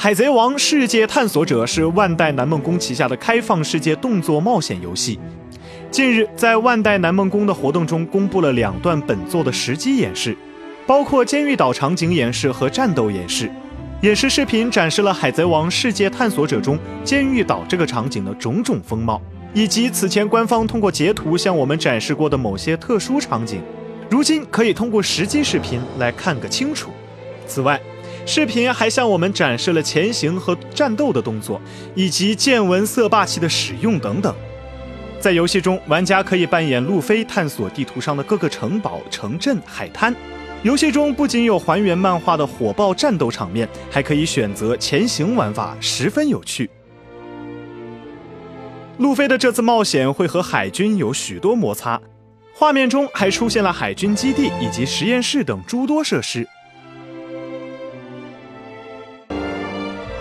海贼王：世界探索者》是万代南梦宫旗下的开放世界动作冒险游戏。近日，在万代南梦宫的活动中，公布了两段本作的实机演示，包括监狱岛场景演示和战斗演示。演示视频展示了《海贼王：世界探索者》中监狱岛这个场景的种种风貌，以及此前官方通过截图向我们展示过的某些特殊场景，如今可以通过实机视频来看个清楚。此外，视频还向我们展示了潜行和战斗的动作，以及见闻色霸气的使用等等。在游戏中，玩家可以扮演路飞探索地图上的各个城堡、城镇、海滩。游戏中不仅有还原漫画的火爆战斗场面，还可以选择潜行玩法，十分有趣。路飞的这次冒险会和海军有许多摩擦，画面中还出现了海军基地以及实验室等诸多设施。